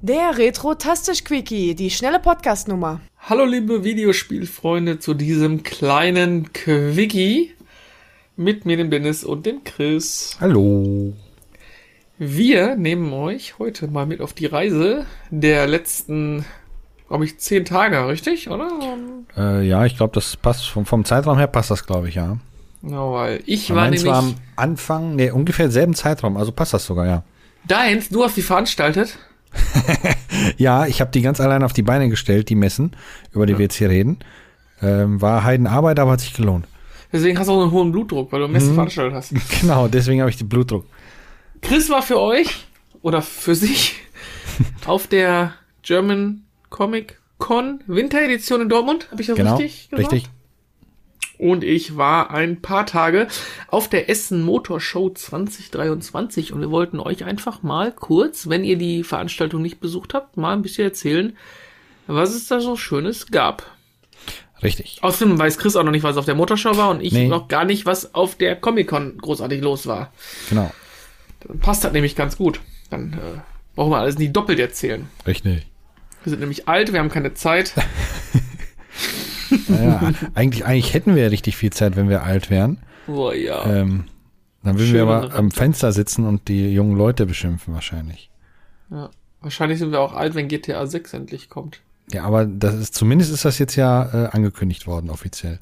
Der Retro-Tastisch-Quickie, die schnelle Podcast-Nummer. Hallo liebe Videospielfreunde zu diesem kleinen Quickie mit mir, dem Dennis und dem Chris. Hallo. Wir nehmen euch heute mal mit auf die Reise der letzten, glaube ich, zehn Tage, richtig, oder? Äh, ja, ich glaube, das passt vom, vom Zeitraum her passt das, glaube ich, ja. Genau, weil ich Weil war meins nämlich... war am Anfang, nee, ungefähr selben Zeitraum, also passt das sogar, ja. Deins, du hast die veranstaltet? Ja, ich habe die ganz allein auf die Beine gestellt, die Messen, über die wir jetzt hier reden. Ähm, war Heidenarbeit, aber hat sich gelohnt. Deswegen hast du auch einen hohen Blutdruck, weil du Messen veranstaltet hast. Genau, deswegen habe ich den Blutdruck. Chris war für euch oder für sich auf der German Comic Con Winteredition in Dortmund. Habe ich das Genau, richtig gesagt? richtig. Und ich war ein paar Tage auf der Essen Motor Show 2023 und wir wollten euch einfach mal kurz, wenn ihr die Veranstaltung nicht besucht habt, mal ein bisschen erzählen, was es da so Schönes gab. Richtig. Außerdem weiß Chris auch noch nicht, was auf der Motorshow war und ich Nee. noch gar nicht, was auf der Comic-Con großartig los war. Genau. Dann passt das nämlich ganz gut. Dann äh, brauchen wir alles nie doppelt erzählen. Richtig. Wir sind nämlich alt, wir haben keine Zeit. Naja, eigentlich, eigentlich hätten wir ja richtig viel Zeit, wenn wir alt wären. Boah, ja. Ähm, dann würden Schön wir aber am. Fenster sitzen und die jungen Leute beschimpfen wahrscheinlich. ja. Wahrscheinlich sind wir auch alt, wenn GTA 6 endlich kommt. Ja, aber das ist, zumindest ist das jetzt ja äh, angekündigt worden, offiziell.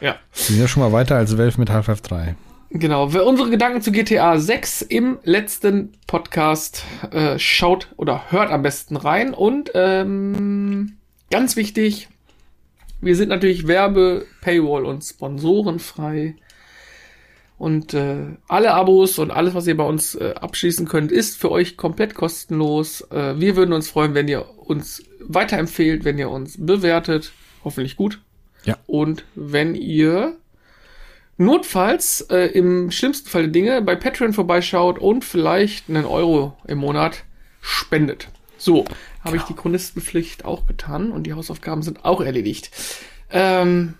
Ja. Wir sind ja schon mal weiter als Valve mit Half-Life 3. Genau, wer unsere Gedanken zu GTA 6 im letzten Podcast äh, schaut oder hört am besten rein. Und ähm, ganz wichtig, wir sind natürlich Werbe, Paywall und Sponsorenfrei. Und äh, alle Abos und alles, was ihr bei uns äh, abschließen könnt, ist für euch komplett kostenlos. Äh, wir würden uns freuen, wenn ihr uns weiterempfehlt, wenn ihr uns bewertet. Hoffentlich gut. Ja. Und wenn ihr notfalls äh, im schlimmsten Fall der Dinge bei Patreon vorbeischaut und vielleicht einen Euro im Monat spendet. So, habe ich die Chronistenpflicht auch getan und die Hausaufgaben sind auch erledigt. Ähm,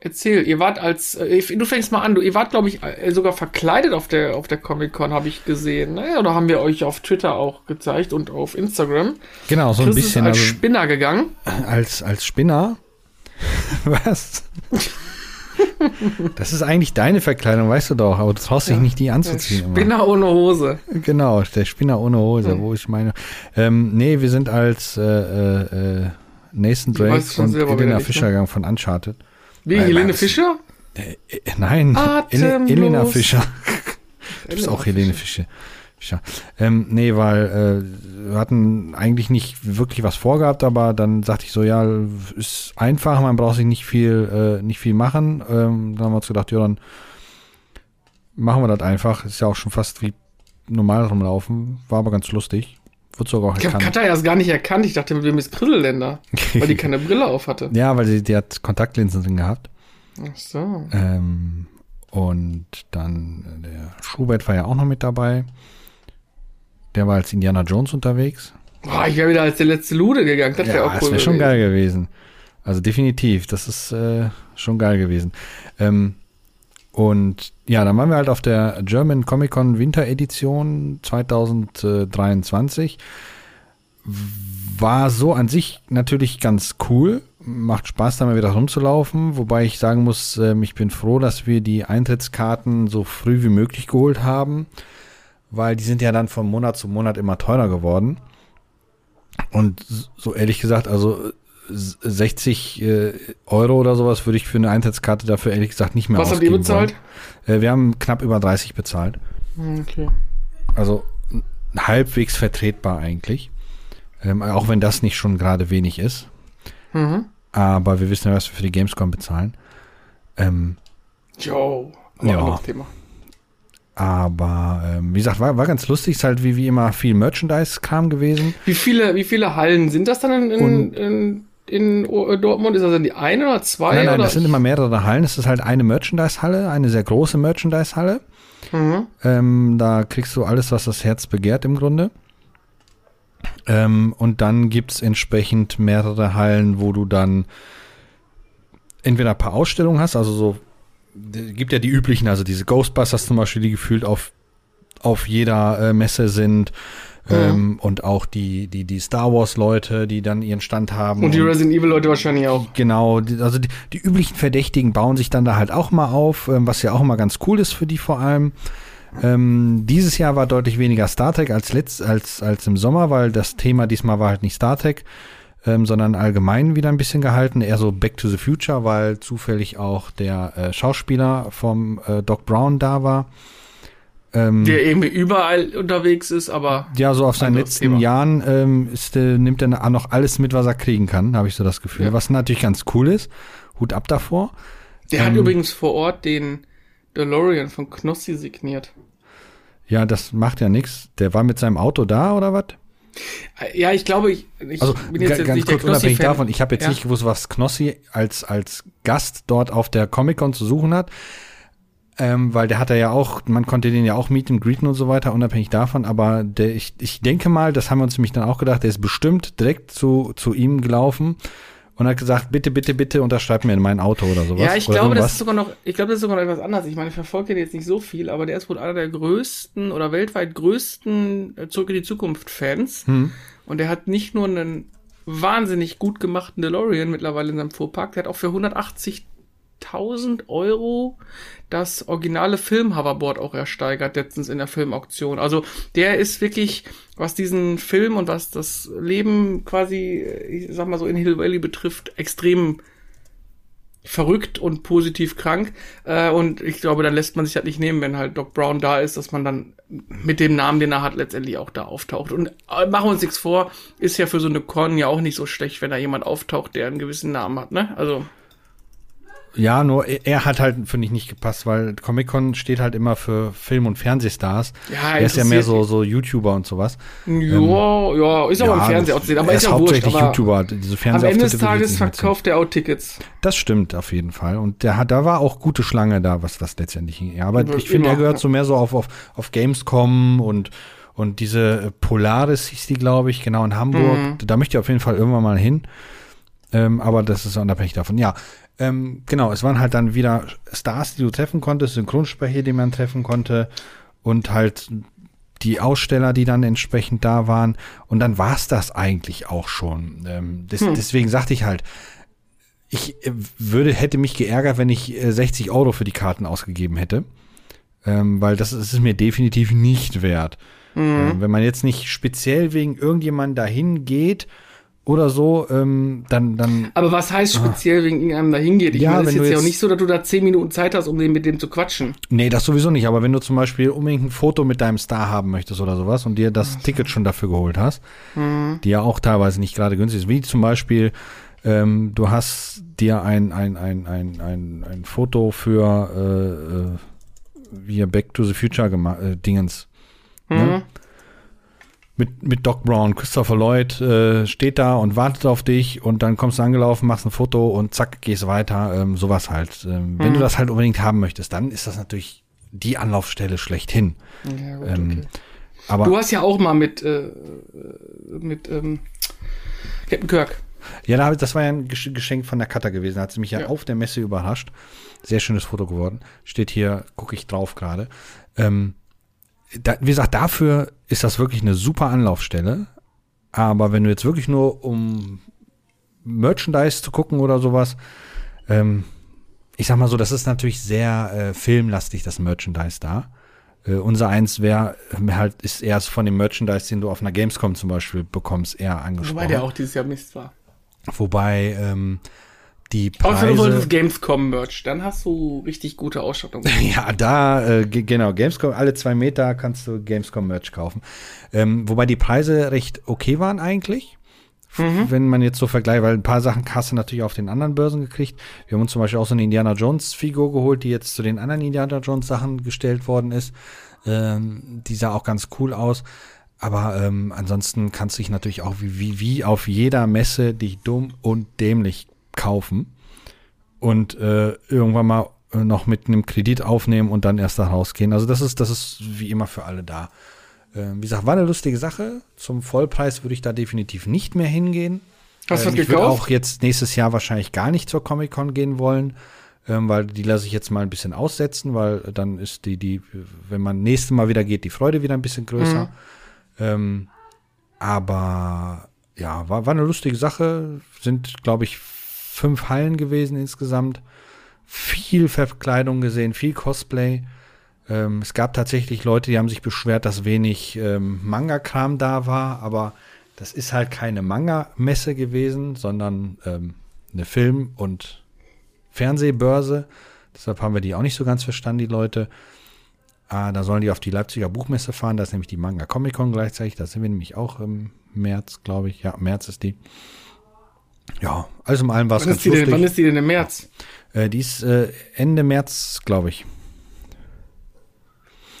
erzähl, ihr wart als, äh, du fängst mal an, du, ihr wart, glaube ich, äh, sogar verkleidet auf der, auf der Comic-Con, habe ich gesehen. Ne? Oder haben wir euch auf Twitter auch gezeigt und auf Instagram. Genau, so ein Chris ist bisschen als also, Spinner gegangen. als, als Spinner. Was? Das ist eigentlich deine Verkleidung, weißt du doch, aber du traust dich nicht, die anzuziehen. immer. Spinner ohne Hose. Genau, der Spinner ohne Hose, Hm. wo ich meine. Ähm, nee, wir sind als äh, äh, äh, Nathan Drake und Elena nicht, Fischer ne? gegangen von Uncharted. Wie, Nein, Helene Fischer? Äh, äh, nein, Atemlos. Ele Elena Fischer. Du bist auch Helene Fischer. Fischer. Ähm, nee, weil äh, wir hatten eigentlich nicht wirklich was vorgehabt, aber dann sagte ich so, ja, ist einfach, man braucht sich nicht viel, äh, nicht viel machen. Ähm, dann haben wir uns gedacht, ja, dann machen wir das einfach. Ist ja auch schon fast wie normal rumlaufen. War aber ganz lustig. Wird sogar auch Ich habe erkannt. Katja erst gar nicht erkannt. Ich dachte, wem ist Grillenländer, weil die keine Brille auf hatte. Ja, weil sie, die hat Kontaktlinsen drin gehabt. Ach so. Ähm, und dann äh, der Schubert war ja auch noch mit dabei. Der war als Indiana Jones unterwegs. Boah, ich wäre wieder als der letzte Lude gegangen. Das wäre ja, auch das cool. wäre schon geil gewesen. Also definitiv, das ist äh, schon geil gewesen. Ähm, und ja, dann waren wir halt auf der German Comic Con Winter Edition 2023. War so an sich natürlich ganz cool. Macht Spaß, da mal wieder rumzulaufen. Wobei ich sagen muss, ähm, ich bin froh, dass wir die Eintrittskarten so früh wie möglich geholt haben. Weil die sind ja dann von Monat zu Monat immer teurer geworden. Und so ehrlich gesagt, also äh, 60 äh, Euro oder sowas würde ich für eine Eintrittskarte dafür ehrlich gesagt nicht mehr Was habt ihr ausgeben bezahlt? wollen. Äh, wir haben knapp über 30 bezahlt. Hm, Okay. Also halbwegs vertretbar eigentlich. Ähm, auch wenn das nicht schon gerade wenig ist. Mhm. Aber wir wissen ja, was wir für die Gamescom bezahlen. Ähm, Jo. Ja. Thema. Aber ähm, wie gesagt, war, war ganz lustig. Ist halt wie, wie immer viel Merchandise-Kram gewesen. Wie viele, wie viele Hallen sind das dann in, in, in, in O- Dortmund? Ist das dann die eine oder zwei? Nein, nein, oder? das sind immer mehrere Hallen. Es ist halt eine Merchandise-Halle, eine sehr große Merchandise-Halle. Mhm. Ähm, da kriegst du alles, was das Herz begehrt im Grunde. Ähm, und dann gibt's entsprechend mehrere Hallen, wo du dann entweder ein paar Ausstellungen hast, also so, gibt ja die üblichen, also diese Ghostbusters zum Beispiel, die gefühlt auf, auf jeder äh, Messe sind. Ähm, und auch die, die, die Star Wars-Leute, die dann ihren Stand haben. Und die Resident Evil-Leute wahrscheinlich auch. Genau, die, also die, die üblichen Verdächtigen bauen sich dann da halt auch mal auf, ähm, was ja auch mal ganz cool ist für die vor allem. Ähm, dieses Jahr war deutlich weniger Star Trek als, letzt, als, als im Sommer, weil das Thema diesmal war halt nicht Star Trek, ähm, sondern allgemein wieder ein bisschen gehalten, eher so Back to the Future, weil zufällig auch der äh, Schauspieler vom äh, Doc Brown da war. Ähm, der irgendwie überall unterwegs ist, aber. Ja, so auf seinen letzten Thema. Jahren ähm, ist, äh, nimmt er noch alles mit, was er kriegen kann, habe ich so das Gefühl. Ja. Was natürlich ganz cool ist. Hut ab davor. Der ähm, hat übrigens vor Ort den DeLorean von Knossi signiert. Ja, das macht ja nichts. Der war mit seinem Auto da oder was? Ja, ich glaube, ich, ich also, bin jetzt, jetzt ganz kurz unabhängig davon, ich habe jetzt ja. nicht gewusst, was Knossi als, als Gast dort auf der Comic-Con zu suchen hat. Ähm, weil der hat ja auch, man konnte den ja auch mieten, greeten und so weiter, unabhängig davon. Aber der, ich, ich denke mal, das haben wir uns nämlich dann auch gedacht, der ist bestimmt direkt zu, zu ihm gelaufen und hat gesagt, bitte, bitte, bitte unterschreib mir in mein Auto oder sowas. Ja, ich glaube, das ist sogar noch, ich glaube, das ist sogar noch etwas anderes. Ich meine, ich verfolge den jetzt nicht so viel, aber der ist wohl einer der größten oder weltweit größten äh, Zurück in die Zukunft Fans. Hm. Und der hat nicht nur einen wahnsinnig gut gemachten DeLorean mittlerweile in seinem Fuhrpark, der hat auch für 180 1000 Euro das originale Film-Hoverboard auch ersteigert, letztens in der Filmauktion. Also der ist wirklich, was diesen Film und was das Leben quasi, ich sag mal so in Hill Valley betrifft, extrem verrückt und positiv krank. Äh, und ich glaube, dann lässt man sich halt nicht nehmen, wenn halt Doc Brown da ist, dass man dann mit dem Namen, den er hat, letztendlich auch da auftaucht. Und äh, machen wir uns nichts vor, ist ja für so eine Con ja auch nicht so schlecht, wenn da jemand auftaucht, der einen gewissen Namen hat, ne? Also. Ja, nur er hat halt, finde ich, nicht gepasst, weil Comic-Con steht halt immer für Film- und Fernsehstars. Ja, er ist ja mehr so, so YouTuber und sowas. Ja, ähm, ja, ist aber ja, im Fernsehen auch zu sehen. Aber er ist, ist ja hauptsächlich wurscht, YouTuber. Diese am Ende des Tages verkauft er auch Tickets. Das stimmt auf jeden Fall. Und der hat, da war auch gute Schlange da, was, was letztendlich ging. Ja, aber ich finde, er gehört so mehr so auf, auf, auf Gamescom und und diese Polaris hieß die, glaube ich, genau in Hamburg. Mhm. Da möchte ich auf jeden Fall irgendwann mal hin. Ähm, aber das ist unabhängig davon. Ja, ähm, genau, es waren halt dann wieder Stars, die du treffen konntest, Synchronsprecher, die man treffen konnte und halt die Aussteller, die dann entsprechend da waren. Und dann war es das eigentlich auch schon. Ähm, des, hm. Deswegen sagte ich halt, ich äh, würde, hätte mich geärgert, wenn ich 60 äh, Euro für die Karten ausgegeben hätte. Ähm, weil das, das, ist mir definitiv nicht wert. Mhm. Ähm, wenn man jetzt nicht speziell wegen irgendjemandem dahin geht oder so, ähm, dann, dann. Aber was heißt speziell ah. wegen irgendeinem dahin geht? Ich ja, meine, es ist jetzt, ja auch nicht so, dass du da zehn Minuten Zeit hast, um den, mit dem zu quatschen. Nee, das sowieso nicht. Aber wenn du zum Beispiel unbedingt ein Foto mit deinem Star haben möchtest oder sowas und dir das Ach. Ticket schon dafür geholt hast, mhm. die ja auch teilweise nicht gerade günstig ist, wie zum Beispiel, ähm, du hast dir ein, ein, ein, ein, ein, ein Foto für äh, äh, wie Back to the Future gemacht, äh, Dingens. Ne? Mhm. Ne? Mit, mit Doc Brown, Christopher Lloyd äh, steht da und wartet auf dich und dann kommst du angelaufen, machst ein Foto und zack, gehst weiter. Ähm, sowas halt. Ähm, mhm. Wenn du mhm. das halt unbedingt haben möchtest, dann ist das natürlich die Anlaufstelle schlechthin. Ja, gut, ähm, okay. aber du hast ja auch mal mit, äh, mit ähm, Captain Kirk. Ja, das war ja ein Geschenk von der Cutter gewesen. Da hat sie mich ja, ja, auf der Messe überrascht. Sehr schönes Foto geworden. Steht hier, gucke ich drauf gerade. Ähm, da, wie gesagt, dafür ist das wirklich eine super Anlaufstelle. Aber wenn du jetzt wirklich nur um Merchandise zu gucken oder sowas, ähm, ich sag mal so, das ist natürlich sehr äh, filmlastig, das Merchandise da. Äh, unser eins wäre halt, ist erst von dem Merchandise, den du auf einer Gamescom zum Beispiel bekommst, eher angesprochen. Wobei der auch dieses Jahr Mist war. Wobei, ähm, die Preise. Außer du Gamescom Merch, dann hast du richtig gute Ausstattung. ja, da, äh, genau, Gamescom, alle zwei Meter kannst du Gamescom Merch kaufen. Ähm, wobei die Preise recht okay waren eigentlich. Mhm. Wenn man jetzt so vergleicht, weil ein paar Sachen hast du natürlich auf den anderen Börsen gekriegt. Wir haben uns zum Beispiel auch so eine Indiana Jones Figur geholt, die jetzt zu den anderen Indiana Jones Sachen gestellt worden ist. Ähm, die sah auch ganz cool aus. Aber ähm, ansonsten kannst du dich natürlich auch wie, wie, wie auf jeder Messe dich dumm und dämlich kaufen und äh, irgendwann mal äh, noch mit einem Kredit aufnehmen und dann erst da rausgehen. Also das ist, das ist wie immer für alle da. Äh, wie gesagt, war eine lustige Sache. Zum Vollpreis würde ich da definitiv nicht mehr hingehen. Hast du das ich würde auch jetzt nächstes Jahr wahrscheinlich gar nicht zur Comic-Con gehen wollen, ähm, weil die lasse ich jetzt mal ein bisschen aussetzen, weil dann ist die, die, wenn man nächstes Mal wieder geht, die Freude wieder ein bisschen größer. Mhm. Ähm, aber ja, war, war eine lustige Sache. Sind, glaube ich, fünf Hallen gewesen insgesamt. Viel Verkleidung gesehen, viel Cosplay. Ähm, es gab tatsächlich Leute, die haben sich beschwert, dass wenig ähm, Manga-Kram da war, aber das ist halt keine Manga-Messe gewesen, sondern ähm, eine Film- und Fernsehbörse. Deshalb haben wir die auch nicht so ganz verstanden, die Leute. Ah, da sollen die auf die Leipziger Buchmesse fahren. Da ist nämlich die Manga Comic Con gleichzeitig. Da sind wir nämlich auch im März, glaube ich. Ja, März ist die. Ja, alles in allem war es ganz lustig. Denn, wann ist die denn im März? Äh, die ist äh, Ende März, glaube ich.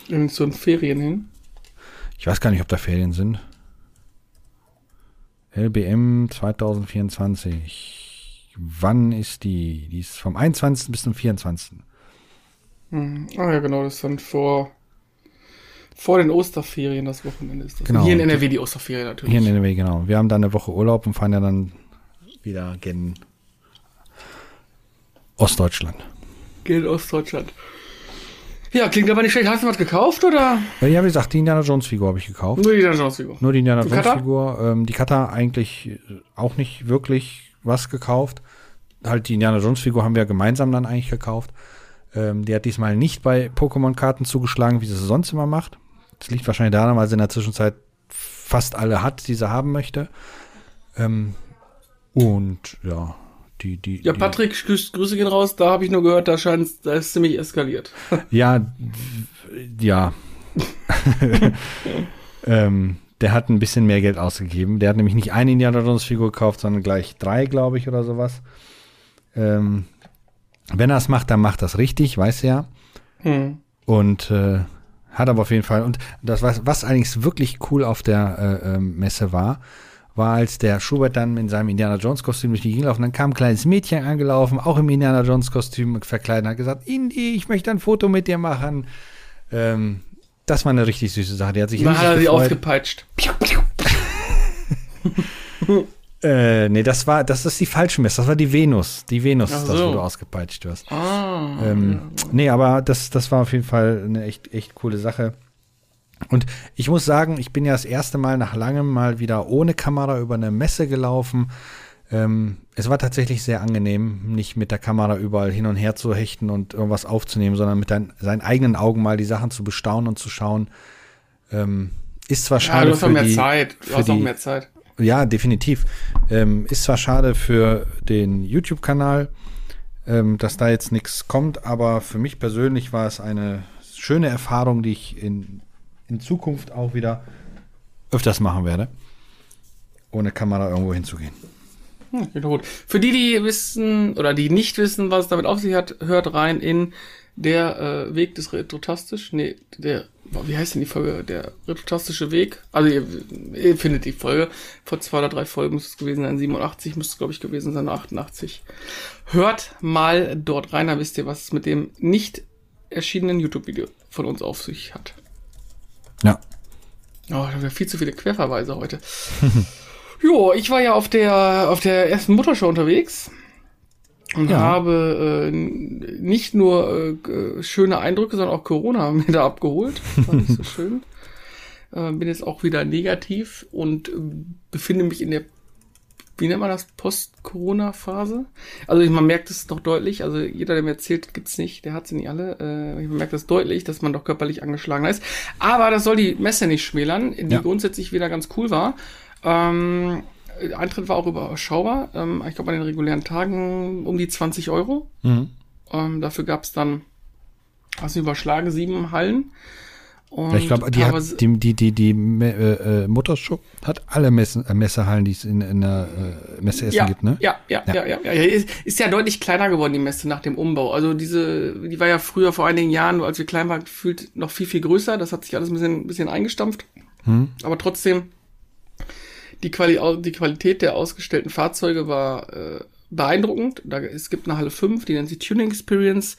In so ein Ferien hin? Ich weiß gar nicht, ob da Ferien sind. LBM 2024. Wann ist die? Die ist vom 21. bis zum 24. Hm. Ah ja, genau, das ist dann vor, vor den Osterferien, das Wochenende ist das. Genau. Hier in NRW die Osterferien natürlich. Hier in NRW, genau. Wir haben dann eine Woche Urlaub und fahren ja dann wieder gen Ostdeutschland. Gen Ostdeutschland. Ja, klingt aber nicht schlecht. Hast du was gekauft oder? Ja, wie gesagt, die Indiana Jones Figur habe ich gekauft. Nur die Indiana Jones Figur. Nur die Indiana Jones Figur. Ähm, die Kata eigentlich auch nicht wirklich was gekauft. Halt die Indiana Jones Figur haben wir gemeinsam dann eigentlich gekauft. Ähm, die hat diesmal nicht bei Pokémon-Karten zugeschlagen, wie sie es sonst immer macht. Das liegt wahrscheinlich daran, weil sie in der Zwischenzeit fast alle hat, die sie haben möchte. Ähm, und ja, die, die. Ja, Patrick, die, Grüße gehen raus. Da habe ich nur gehört, da scheint da ist ziemlich eskaliert. Ja, ja. ähm, der hat ein bisschen mehr Geld ausgegeben. Der hat nämlich nicht eine Indiana Jones Figur gekauft, sondern gleich drei, glaube ich, oder sowas. Ähm, wenn er es macht, dann macht das richtig, weiß er. Hm. Und äh, hat aber auf jeden Fall, und das, was, was eigentlich wirklich cool auf der äh, ähm, Messe war, war, als der Schubert dann in seinem Indiana Jones Kostüm durch die Gegend gelaufen, dann kam ein kleines Mädchen angelaufen, auch im Indiana Jones Kostüm verkleidet, hat gesagt, Indy, ich möchte ein Foto mit dir machen. Ähm, das war eine richtig süße Sache. Die hat sich Dann hat er sie aufgepeitscht. Äh, nee, das war, das ist die falsche Messe. Das war die Venus. Die Venus so. ist das, wo du ausgepeitscht wirst. Ah, ähm. Nee, aber das, das war auf jeden Fall eine echt, echt coole Sache. Und ich muss sagen, ich bin ja das erste Mal nach langem mal wieder ohne Kamera über eine Messe gelaufen. Ähm, es war tatsächlich sehr angenehm, nicht mit der Kamera überall hin und her zu hechten und irgendwas aufzunehmen, sondern mit dein, seinen eigenen Augen mal die Sachen zu bestaunen und zu schauen. Ähm, ist zwar schade. Ja, du hast auch mehr die, Zeit. Du hast die, auch mehr Zeit. Ja, definitiv. Ähm, ist zwar schade für den YouTube-Kanal, ähm, dass da jetzt nichts kommt, aber für mich persönlich war es eine schöne Erfahrung, die ich in, in Zukunft auch wieder öfters machen werde, ohne Kamera irgendwo hinzugehen. Hm, Für die, die wissen oder die nicht wissen, was es damit auf sich hat, hört rein in der äh, Weg des Retrotastisch. Nee, der wie heißt denn die Folge? Der retrotastische Weg. Also ihr, ihr, findet die Folge. Vor zwei oder drei Folgen müsste es gewesen sein. 87 müsste es, glaube ich, gewesen sein. 88. Hört mal dort rein, da wisst ihr, was es mit dem nicht erschienenen YouTube-Video von uns auf sich hat. Ja. Oh, da haben wir viel zu viele Querverweise heute. jo, ich war ja auf der, auf der ersten Muttershow unterwegs und ja. habe äh, nicht nur äh, schöne Eindrücke, sondern auch Corona mir da abgeholt. War nicht so schön. Äh, bin jetzt auch wieder negativ und äh, befinde mich in der, wie nennt man das, Post-Corona-Phase. Also man merkt es doch deutlich, also jeder, der mir erzählt, gibt's nicht, der hat sie nicht alle. Äh, man merkt das deutlich, dass man doch körperlich angeschlagen ist. Aber das soll die Messe nicht schmälern, die ja. grundsätzlich wieder ganz cool war. Ähm, Eintritt war auch überschaubar. Ähm, ich glaube, an den regulären Tagen um die 20 Euro. Mhm. Ähm, dafür gab es dann, hast du überschlagen, sieben Hallen. Und ja, ich glaube, die, hat, die, die, die, die äh, äh, Muttershow hat alle Messe, äh, Messehallen, die es in, in der äh, Messe Essen ja, gibt, ne? Ja, ja, ja, ja. ja, ja. Ist, ist ja deutlich kleiner geworden, die Messe nach dem Umbau. Also diese, die war ja früher vor einigen Jahren, als wir klein waren, gefühlt noch viel, viel größer. Das hat sich alles ein bisschen, ein bisschen eingestampft. Hm. Aber trotzdem die, Quali die Qualität der ausgestellten Fahrzeuge war äh, beeindruckend. Da, es gibt eine Halle 5, die nennt sich Tuning Experience.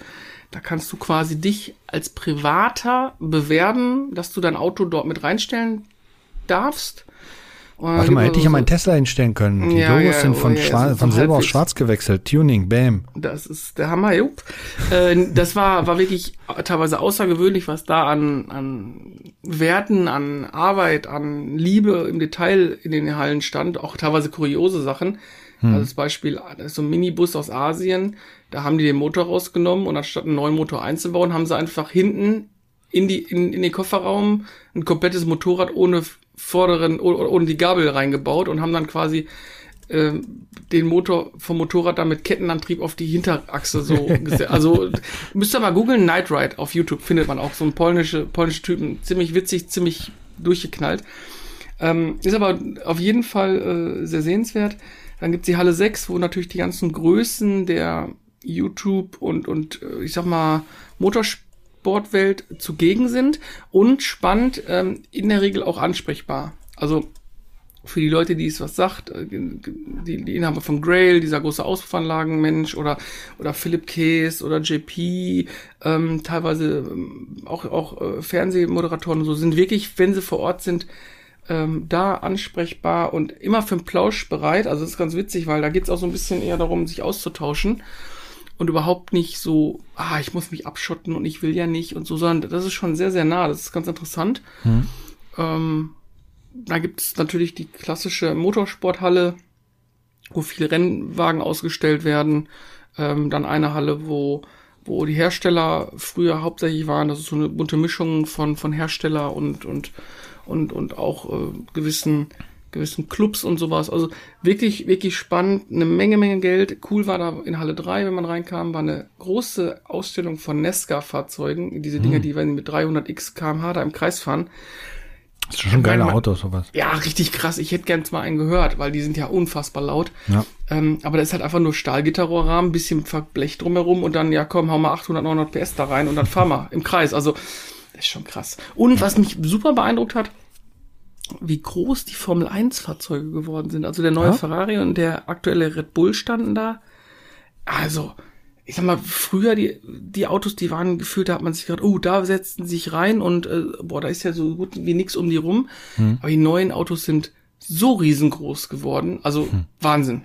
Da kannst du quasi dich als Privater bewerben, dass du dein Auto dort mit reinstellen darfst. Warte mal, hätte ich ja meinen Tesla hinstellen können. Die Ja, Logos ja, sind von, oh ja, schwarz, von silber auf schwarz gewechselt. Tuning, bam. Das ist der Hammer, jupp. Äh, das war, war wirklich teilweise außergewöhnlich, was da an, an Werten, an Arbeit, an Liebe im Detail in den Hallen stand. Auch teilweise kuriose Sachen. Also das Beispiel, so ein Minibus aus Asien. Da haben die den Motor rausgenommen und anstatt einen neuen Motor einzubauen, haben sie einfach hinten in, die, in, in den Kofferraum ein komplettes Motorrad ohne vorderen, ohne, ohne die Gabel reingebaut und haben dann quasi ähm, den Motor vom Motorrad dann mit Kettenantrieb auf die Hinterachse so gesetzt. Also müsst ihr mal googeln, Night Ride auf YouTube findet man auch so einen polnische, polnische Typen. Ziemlich witzig, ziemlich durchgeknallt. Ähm, ist aber auf jeden Fall äh, sehr sehenswert. Dann gibt's die Halle 6, wo natürlich die ganzen Größen der YouTube und, und äh, ich sag mal Motorsportwelt zugegen sind und spannend, ähm, in der Regel auch ansprechbar. Also für die Leute, die es was sagt, äh, die, die Inhaber von Grail, dieser große Auspuffanlagenmensch oder oder Philip Case oder JP, ähm, teilweise ähm, auch auch äh, Fernsehmoderatoren und so sind wirklich, wenn sie vor Ort sind, ähm, da ansprechbar und immer für einen Plausch bereit. Also das ist ganz witzig, weil da geht's auch so ein bisschen eher darum, sich auszutauschen und überhaupt nicht so, ah, ich muss mich abschotten und ich will ja nicht und so, sondern das ist schon sehr, sehr nah. Das ist ganz interessant. Ähm, da gibt es natürlich die klassische Motorsporthalle, wo viele Rennwagen ausgestellt werden. Ähm, dann eine Halle, wo, wo die Hersteller früher hauptsächlich waren. Das ist so eine bunte Mischung von, von Hersteller und, und, und, und auch äh, gewissen, gewissen Clubs und sowas. Also wirklich, wirklich spannend. Eine Menge, Menge Geld. Cool war da in Halle 3, wenn man reinkam, war eine große Ausstellung von Nesca-Fahrzeugen. Diese Dinger, die wenn mit 300x kmh da im Kreis fahren. Das ist schon geile Mein- Autos, sowas. Ja, richtig krass. Ich hätte gern mal einen gehört, weil die sind ja unfassbar laut. Ja. Ähm, aber das ist halt einfach nur Stahlgitterrohrrahmen, bisschen Blech drumherum und dann, ja komm, hau mal 800, 900 PS da rein und dann fahr mal im Kreis. Also, das ist schon krass. Und was mich super beeindruckt hat, wie groß die Formel 1 Fahrzeuge geworden sind. Also der neue Ja? Ferrari und der aktuelle Red Bull standen da. Also, ich sag mal, früher die, die Autos, die waren gefühlt, da hat man sich gedacht, oh, da setzen sie sich rein und äh, boah, da ist ja so gut wie nix um die rum. Aber die neuen Autos sind so riesengroß geworden. Also Wahnsinn.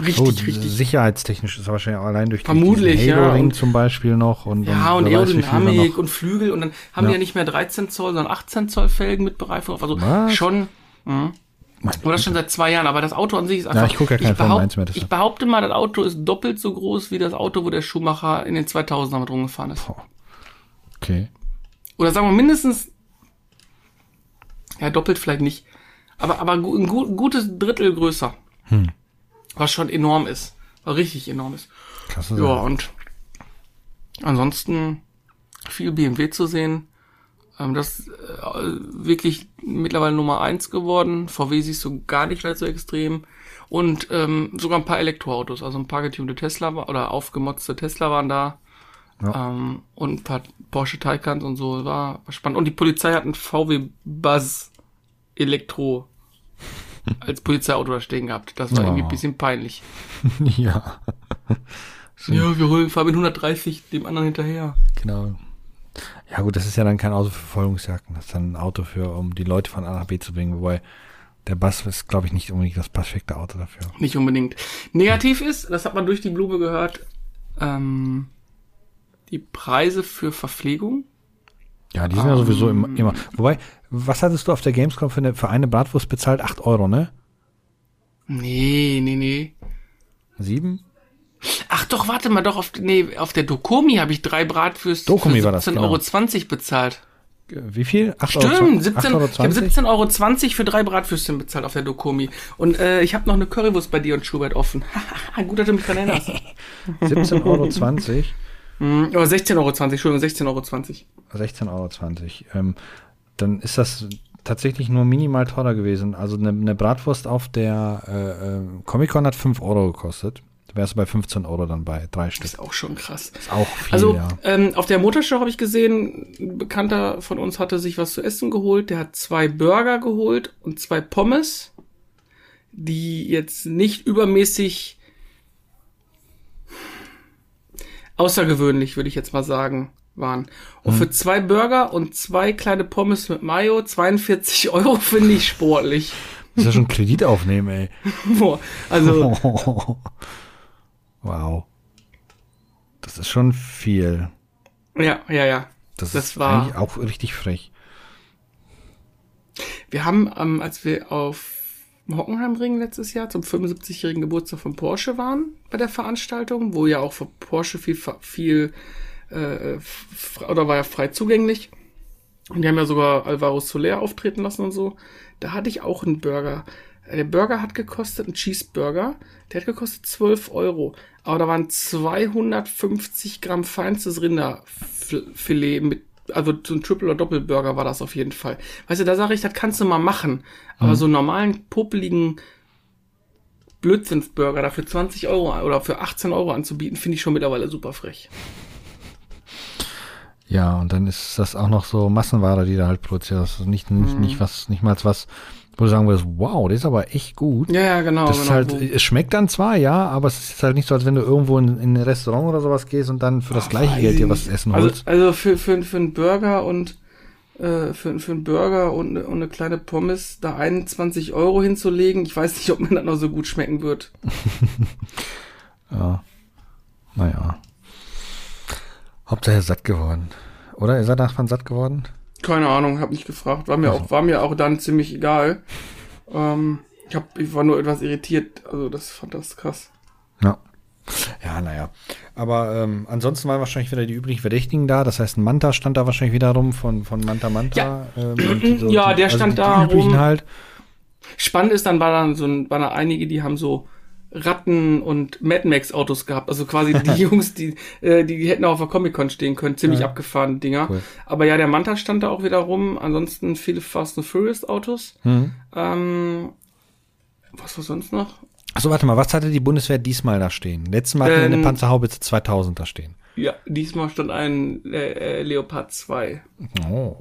Richtig, Oh, richtig. sicherheitstechnisch ist wahrscheinlich allein durch Vermutlich, ja, Halo-Ring und- zum Beispiel noch. Und, Ja, und da Aerodynamik und Flügel und dann haben die Ja. ja nicht mehr 13 Zoll, sondern 18 Zoll Felgen mit Bereifung. Also Was? schon, mh. Oder schon seit zwei Jahren, aber das Auto an sich ist einfach. Ja, ich gucke ja kein Formel behaupt- 1 mehr. Ich behaupte mal, das Auto ist doppelt so groß wie das Auto, wo der Schumacher in den 2000ern mit rumgefahren ist. Okay. Oder sagen wir mindestens, ja, doppelt vielleicht nicht, aber, aber ein gu- gutes Drittel größer. Hm. Was schon enorm ist. Was richtig enorm ist. Klasse. Ja, und ansonsten viel BMW zu sehen. Ähm, das ist äh, wirklich mittlerweile Nummer eins geworden. VW siehst du gar nicht gleich so extrem. Und ähm, sogar ein paar Elektroautos, also ein paar getunte Tesla oder aufgemotzte Tesla waren da. Ja. Ähm, und ein paar Porsche Taycans und so. War, spannend. Und die Polizei hat ein VW Buzz Elektro als Polizeiauto da stehen gehabt. Das war Oh. irgendwie ein bisschen peinlich. ja, Ja, wir holen Fabian 130 dem anderen hinterher. genau. Ja gut, das ist ja dann kein Auto für Verfolgungsjagden. Das ist dann ein Auto für, um die Leute von A nach B zu bringen. Wobei der Bass ist, glaube ich, nicht unbedingt das perfekte Auto dafür. Nicht unbedingt. Negativ ist, das hat man durch die Blume gehört, ähm, die Preise für Verpflegung. Ja, die sind ja sowieso im, immer. Wobei, was hattest du auf der Gamescom für eine, für eine Bratwurst bezahlt? 8 Euro, ne? Nee, nee, nee. Sieben? Ach doch, warte mal, doch, auf, nee, auf der Dokomi habe ich drei Bratwürste Dokomi für war das, 17,20 genau. Euro 20 bezahlt. Wie viel? 8 Stimmt, 17, 8,20 ich habe Euro? 17,20 Euro für drei Bratwürstchen bezahlt auf der Dokomi. Und äh, ich habe noch eine Currywurst bei dir und Schubert offen. Gut, dass du mich dran erinnerst. 17,20 Euro. Hm, Oder 16,20 Euro, Entschuldigung, 16,20 Euro. 16,20 Euro. Ähm, dann ist das tatsächlich nur minimal teurer gewesen. Also eine, eine Bratwurst auf der äh, äh, Comic-Con hat 5 Euro gekostet. Da wärst du bei 15 Euro dann bei drei Das Stück. ist auch schon krass. Ist auch viel, Also ja. ähm, auf der Motorshow habe ich gesehen, ein Bekannter von uns hatte sich was zu essen geholt. Der hat zwei Burger geholt und zwei Pommes, die jetzt nicht übermäßig außergewöhnlich, würde ich jetzt mal sagen, waren. Und für zwei Burger und zwei kleine Pommes mit Mayo, 42 Euro finde ich sportlich. ist ja schon Kredit aufnehmen, ey. Boah, also, wow. Das ist schon viel. ja, ja, ja. Das, Das ist war- eigentlich auch richtig frech. Wir haben, ähm, als wir auf Hockenheimring letztes Jahr zum 75-jährigen Geburtstag von Porsche waren bei der Veranstaltung, wo ja auch für Porsche viel, viel äh, oder war ja frei zugänglich. Und die haben ja sogar Alvaro Soler auftreten lassen und so. Da hatte ich auch einen Burger. Der Burger hat gekostet, ein Cheeseburger, der hat gekostet 12 Euro. Aber da waren 250 Gramm feinstes Rinderfilet mit, also so ein Triple- oder Doppelburger war das auf jeden Fall. Weißt du, da sage ich, das kannst du mal machen. Aber so einen normalen, popeligen Blödsinnsburger dafür 20 Euro oder für 18 Euro anzubieten, finde ich schon mittlerweile super frech. Ja, und dann ist das auch noch so Massenware, die da halt produziert. Das ist nicht, nicht, Mhm. nicht was, nicht mal was, wo du sagen würdest, wow, das ist aber echt gut. Ja, ja, genau. Das genau ist halt, es schmeckt dann zwar, ja, aber es ist halt nicht so, als wenn du irgendwo in, in ein Restaurant oder sowas gehst und dann für das gleiche Weiß Geld dir was essen also, holst. Also für, für, für einen Burger und äh, für, für einen Burger und, eine- und eine kleine Pommes da 21 Euro hinzulegen, ich weiß nicht, ob mir das noch so gut schmecken wird. Ja. Naja. Hauptsache satt geworden. Oder? Ist er davon satt geworden? Keine Ahnung, hab nicht gefragt. War mir Also. auch, war mir auch dann ziemlich egal. Ähm, ich, hab, ich war nur etwas irritiert. Also das fand das krass. Ja. Ja, naja. Aber ähm, ansonsten waren wahrscheinlich wieder die üblichen Verdächtigen da. Das heißt, ein Manta stand da wahrscheinlich wieder rum von, von Manta Manta. Ja. Ähm, die- Ja, der also stand die, da Die rum. halt. Spannend ist, dann war dann so waren da einige, die haben so Ratten und Mad Max Autos gehabt. Also quasi die Jungs, die, äh, die hätten auch auf der Comic Con stehen können. Ziemlich Ja. abgefahrene Dinger. Cool. Aber ja, der Manta stand da auch wieder rum. Ansonsten viele Fast and Furious Autos. Mhm. Ähm, was war sonst noch? Achso, warte mal, was hatte die Bundeswehr diesmal da stehen? Letztes Mal hatten wir eine Ähm, Panzerhaubitze 2000 da stehen. Ja, diesmal stand ein äh, äh, Leopard 2. Oh.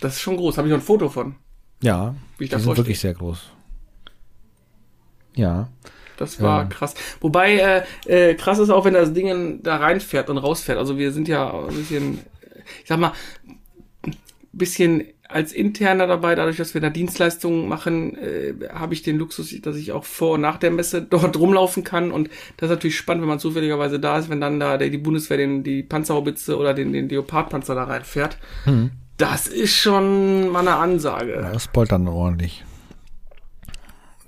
Das ist schon groß. Habe ich noch ein Foto von. Ja, Wie ich die sind wirklich sehr groß. Ja. Das war Ja. krass. Wobei, äh, äh, krass ist auch, wenn das Ding da reinfährt und rausfährt. Also wir sind ja ein bisschen, ich sag mal, ein bisschen als Interner dabei, dadurch, dass wir da Dienstleistungen machen, äh, habe ich den Luxus, dass ich auch vor und nach der Messe dort rumlaufen kann. Und das ist natürlich spannend, wenn man zufälligerweise da ist, wenn dann da der, die Bundeswehr den, die Panzerhaubitze oder den, den Leopardpanzer da reinfährt. Hm. Das ist schon mal eine Ansage. Ja, Das poltert ordentlich.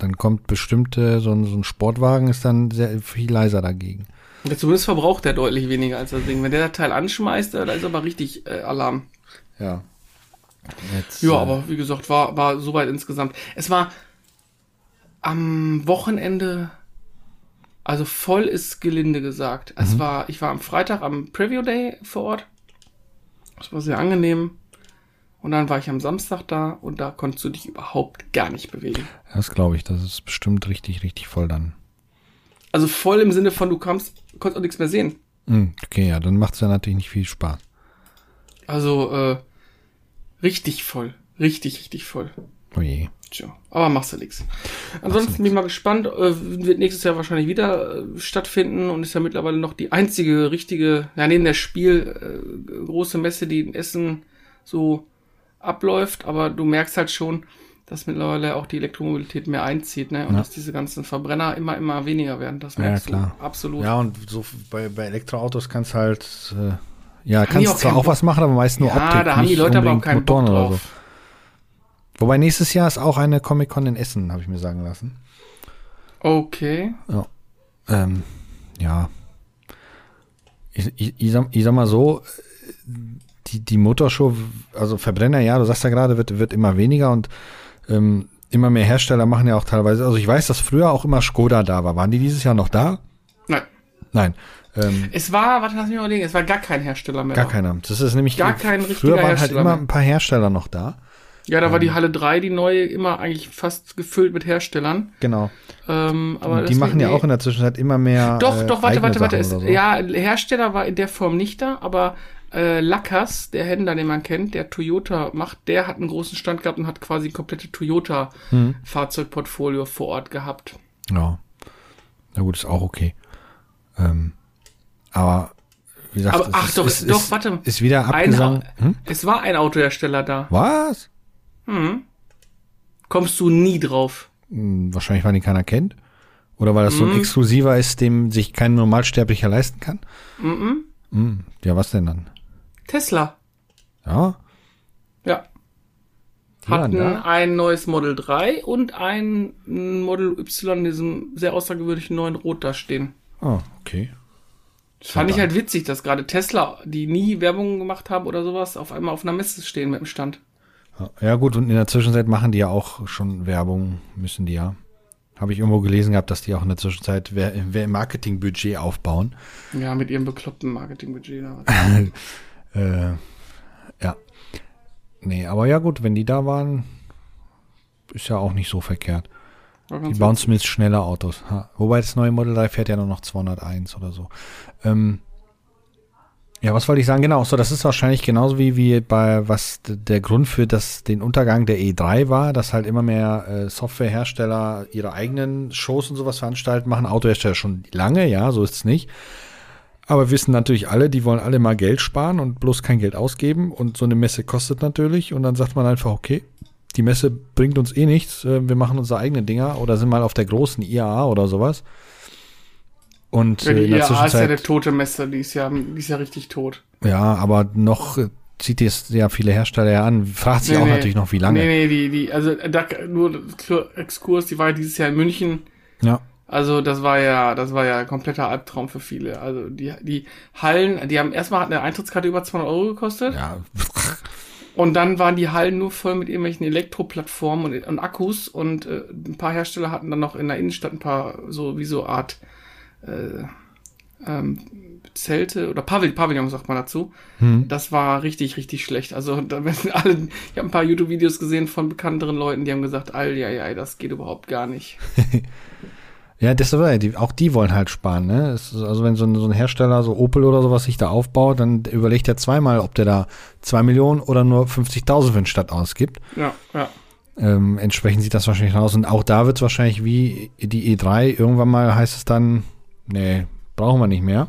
Dann kommt bestimmt äh, so, ein, so ein Sportwagen, ist dann sehr viel leiser dagegen. Ja, zumindest verbraucht der deutlich weniger als das Ding. Wenn der das Teil anschmeißt, äh, da ist aber richtig äh, Alarm. Ja. Jetzt, Ja, äh, aber wie gesagt, war, war soweit insgesamt. Es war am Wochenende, also voll ist gelinde gesagt. Es war, ich war am Freitag am Preview Day vor Ort. Das war sehr angenehm. Und dann war ich am Samstag da und da konntest du dich überhaupt gar nicht bewegen. Das glaube ich, das ist bestimmt richtig, richtig voll dann. Also voll im Sinne von, du kamst, konntest auch nichts mehr sehen. Hm, okay, ja, dann macht es ja natürlich nicht viel Spaß. Also, äh, richtig voll. Richtig, richtig voll. Oh je. Tja, aber machst du nix. Ansonsten bin ich mal gespannt, äh, wird nächstes Jahr wahrscheinlich wieder äh, stattfinden und ist ja mittlerweile noch die einzige richtige, ja neben der Spiel, äh, große Messe, die in Essen so abläuft, aber du merkst halt schon, dass mittlerweile auch die Elektromobilität mehr einzieht, ne? Und Ja. dass diese ganzen Verbrenner immer, immer weniger werden. Das Ja, merkst klar. du absolut. Ja, und so bei, bei Elektroautos kannst halt, äh, ja, Haben kannst zwar auch was machen, aber meist nur Ja, Optik. da haben die Leute aber auch keinen Bock Motoren oder drauf. Wobei nächstes Jahr ist auch eine Comic-Con in Essen, habe ich mir sagen lassen. Okay. Ähm, ja. Ich, ich, ich, sag, ich sag mal so, die, die Motorshow, also Verbrenner, ja, du sagst ja gerade, wird, wird immer weniger und ähm, immer mehr Hersteller machen ja auch teilweise, also ich weiß, dass früher auch immer Skoda da war. Waren die dieses Jahr noch da? Nein. Nein. Ähm, Es war, warte, lass mich mal überlegen, es war gar kein Hersteller mehr. gar keiner. Das ist nämlich, Gar kein richtiger früher waren halt Hersteller immer mehr. ein paar Hersteller noch da. Ja, da war Ähm. die Halle 3, die neue, immer eigentlich fast gefüllt mit Herstellern. Genau. Ähm, aber die machen ja nee. auch in der Zwischenzeit immer mehr. Doch, äh, doch, warte, warte, warte. So. Ja, Hersteller war in der Form nicht da, aber äh, Lackers, der Händler, den man kennt, der Toyota macht, der hat einen großen Stand gehabt und hat quasi ein komplette Hm. Toyota-Fahrzeugportfolio vor Ort gehabt. Ja. Na gut, ist auch okay. Ähm, aber wie gesagt, Aber es ach ist, doch, ist, doch, ist, warte. ist wieder. Au- Hm? Es war ein Autohersteller da. Was? Hm. kommst du nie drauf. Hm, Wahrscheinlich, weil ihn keiner kennt. Oder weil das so ein exklusiver ist, dem sich kein Normalsterblicher leisten kann. Mhm. Ja, was denn dann? Tesla. Ja, Ja. Hatten da. ein neues Model 3 und ein Model Y in diesem sehr außergewöhnlichen neuen Rot da stehen. oh, okay. Das fand ich halt witzig, dass gerade Tesla, die nie Werbung gemacht haben oder sowas, auf einmal auf einer Messe stehen mit dem Stand. Ja, gut, und in der Zwischenzeit machen die ja auch schon Werbung, müssen die ja. Habe ich irgendwo gelesen gehabt, dass die auch in der Zwischenzeit Marketingbudget aufbauen. Ja, mit ihrem bekloppten Marketingbudget. Äh, ja. Nee, aber ja gut, wenn die da waren, ist ja auch nicht so verkehrt. Die bauen zumindest schnelle Autos. Ha. Wobei das neue Model 3 fährt ja nur noch 201 oder so. Ähm, ja, was wollte ich sagen? Genau, so das ist wahrscheinlich genauso wie, wie bei was der Grund für das, den Untergang der E3 war, dass halt immer mehr äh, Softwarehersteller ihre eigenen Shows und sowas veranstalten, machen Autohersteller schon lange, ja, so ist es nicht. Aber wissen natürlich alle, die wollen alle mal Geld sparen und bloß kein Geld ausgeben und so eine Messe kostet natürlich und dann sagt man einfach, okay, die Messe bringt uns eh nichts, äh, wir machen unsere eigenen Dinger oder sind mal auf der großen IAA oder sowas. Und Ja, äh, die in der IAA ist ja eine tote Messe, die ist ja, die ist ja richtig tot. ja, aber noch äh, zieht es ja viele Hersteller ja an. Fragt sich auch natürlich noch, wie lange. Nee, nee, die, die, also da, nur Exkurs, die war ja dieses Jahr in München. Ja, Also das war ja, das war ja ein kompletter Albtraum für viele. Also die, die Hallen, die haben erstmal eine Eintrittskarte über 200 Euro gekostet ja, und dann waren die Hallen nur voll mit irgendwelchen Elektroplattformen und, und Akkus und äh, ein paar Hersteller hatten dann noch in der Innenstadt ein paar so wie so Art äh, ähm, Zelte oder Pavillon, Pavillon sagt man dazu. Das war richtig, richtig schlecht. Also da werden alle, ich habe ein paar YouTube-Videos gesehen von bekannteren Leuten, die haben gesagt, all ja, ja, das geht überhaupt gar nicht. Ja, das ja, die, auch die wollen halt sparen, ne? Also wenn so ein, so ein Hersteller, so Opel oder sowas sich da aufbaut, dann überlegt er zweimal, ob der da zwei Millionen oder nur 50.000 für eine Stadt ausgibt. Ja, ja. Ähm, entsprechend sieht das wahrscheinlich aus. Und auch da wird es wahrscheinlich wie die E3, irgendwann mal heißt es dann, nee, brauchen wir nicht mehr.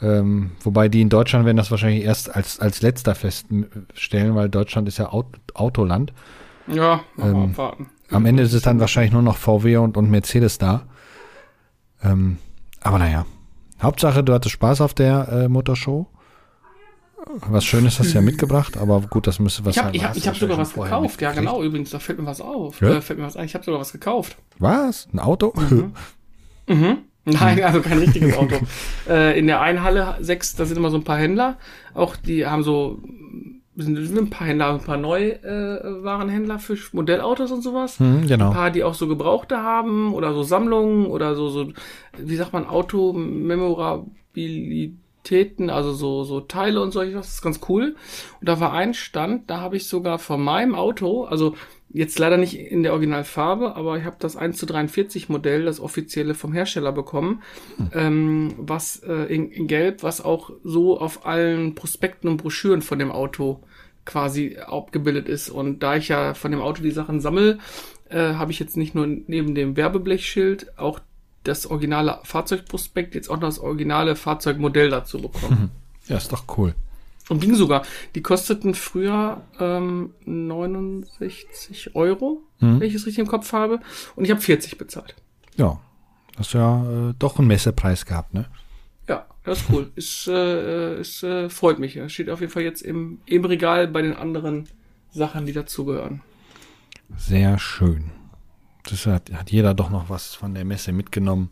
Ähm, wobei die in Deutschland werden das wahrscheinlich erst als, als letzter feststellen, weil Deutschland ist ja Aut Autoland. Ja, Ähm, abwarten. Am Ende ist es dann wahrscheinlich nur noch VW und, und Mercedes da. Ähm, aber naja. Hauptsache, du hattest Spaß auf der äh, Motorshow. Was Schönes hast du ja mitgebracht, aber gut, das müsste was Ich habe sein. ich hab, Hast ich du hab sogar was gekauft. Ja, genau, übrigens, da fällt mir was auf. Ja? Äh, fällt mir was ein. Ich habe sogar was gekauft. Was? Ein Auto? Mhm. Nein, also kein richtiges Auto. äh, in der einen Halle sechs, da sind immer so ein paar Händler. Auch die haben so sind sind ein paar Händler, ein paar Neuwarenhändler für Modellautos und sowas. Hm, Ein genau. paar, die auch so Gebrauchte haben oder so Sammlungen oder so, so wie sagt man, Automemorabilitäten, also so, so Teile und solche was. Das ist ganz cool. Und da war ein Stand, da habe ich sogar von meinem Auto, also jetzt leider nicht in der Originalfarbe, aber ich habe das 1 zu 43 Modell, das offizielle vom Hersteller bekommen, ähm, was äh, in, in Gelb, was auch so auf allen Prospekten und Broschüren von dem Auto quasi abgebildet ist. Und da ich ja von dem Auto die Sachen sammel, äh, habe ich jetzt nicht nur neben dem Werbeblechschild auch das originale Fahrzeugprospekt, jetzt auch noch das originale Fahrzeugmodell dazu bekommen. Ja, ist doch cool. Und ging sogar. Die kosteten früher ähm, 69 Euro, wenn ich es richtig im Kopf habe. Und ich habe 40 bezahlt. Ja. Hast du ja äh, doch einen Messepreis gehabt, ne? Ja, das ist cool. ist, äh, ist, äh, freut mich. Das steht auf jeden Fall jetzt im, im Regal bei den anderen Sachen, die dazugehören. Sehr schön. Das hat, hat jeder doch noch was von der Messe mitgenommen.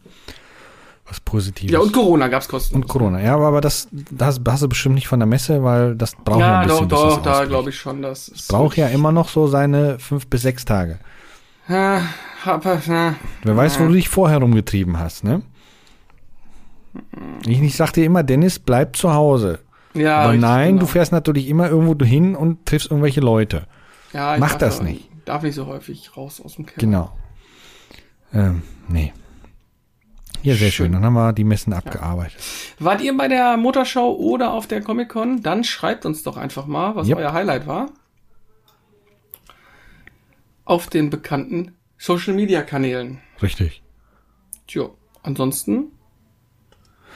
Was Positives. Ja, und Corona gab's kostenlos. Und Corona. Ja, aber, aber das, das hast du bestimmt nicht von der Messe, weil das braucht ja, Ja, ein bisschen. doch, das doch, da glaube ich schon, dass es Braucht ja immer noch so seine fünf bis sechs Tage. Äh, hab, äh, Wer weiß, wo du dich vorher rumgetrieben hast, ne? Ich, ich sag dir immer, Dennis, bleib zu Hause. ja, Aber nein, genau. du fährst natürlich immer irgendwo hin und triffst irgendwelche Leute. ja, mach das da- nicht. Darf nicht so häufig raus aus dem Keller. Genau. Ähm, nee. Ja, sehr schön. Schön. Dann haben wir die Messen abgearbeitet. Wart ihr bei der Motorshow oder auf der Comic-Con? Dann schreibt uns doch einfach mal, was Yep. euer Highlight war. Auf den bekannten Social-Media-Kanälen. Richtig. Tja, ansonsten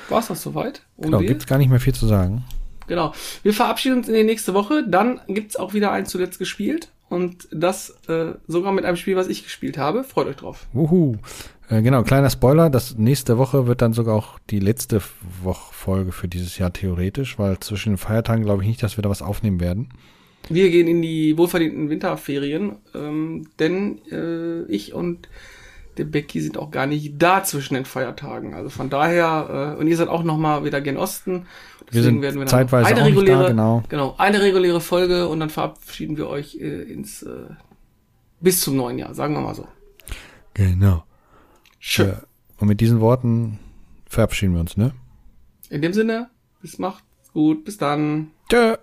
war's das soweit. Und Genau, wir- gibt's gar nicht mehr viel zu sagen. Genau. Wir verabschieden uns in die nächste Woche. Dann gibt's auch wieder ein zuletzt gespielt. Und das äh, sogar mit einem Spiel, was ich gespielt habe. Freut euch drauf. Wuhu. Äh, genau, kleiner Spoiler, das nächste Woche wird dann sogar auch die letzte Woche Folge für dieses Jahr theoretisch, weil zwischen den Feiertagen glaube ich nicht, dass wir da was aufnehmen werden. Wir gehen in die wohlverdienten Winterferien, ähm, denn äh, ich und der Becky sind auch gar nicht da zwischen den Feiertagen. Also von daher, äh, und ihr seid auch noch mal wieder gen Osten. Wir sind werden wir dann zeitweise eine auch nicht reguläre, da, genau. genau, eine reguläre Folge und dann verabschieden wir euch äh, ins äh, bis zum neuen Jahr, sagen wir mal so. Genau. Schön. Äh, und mit diesen Worten verabschieden wir uns, ne? In dem Sinne, bis macht's gut, bis dann. Tschö.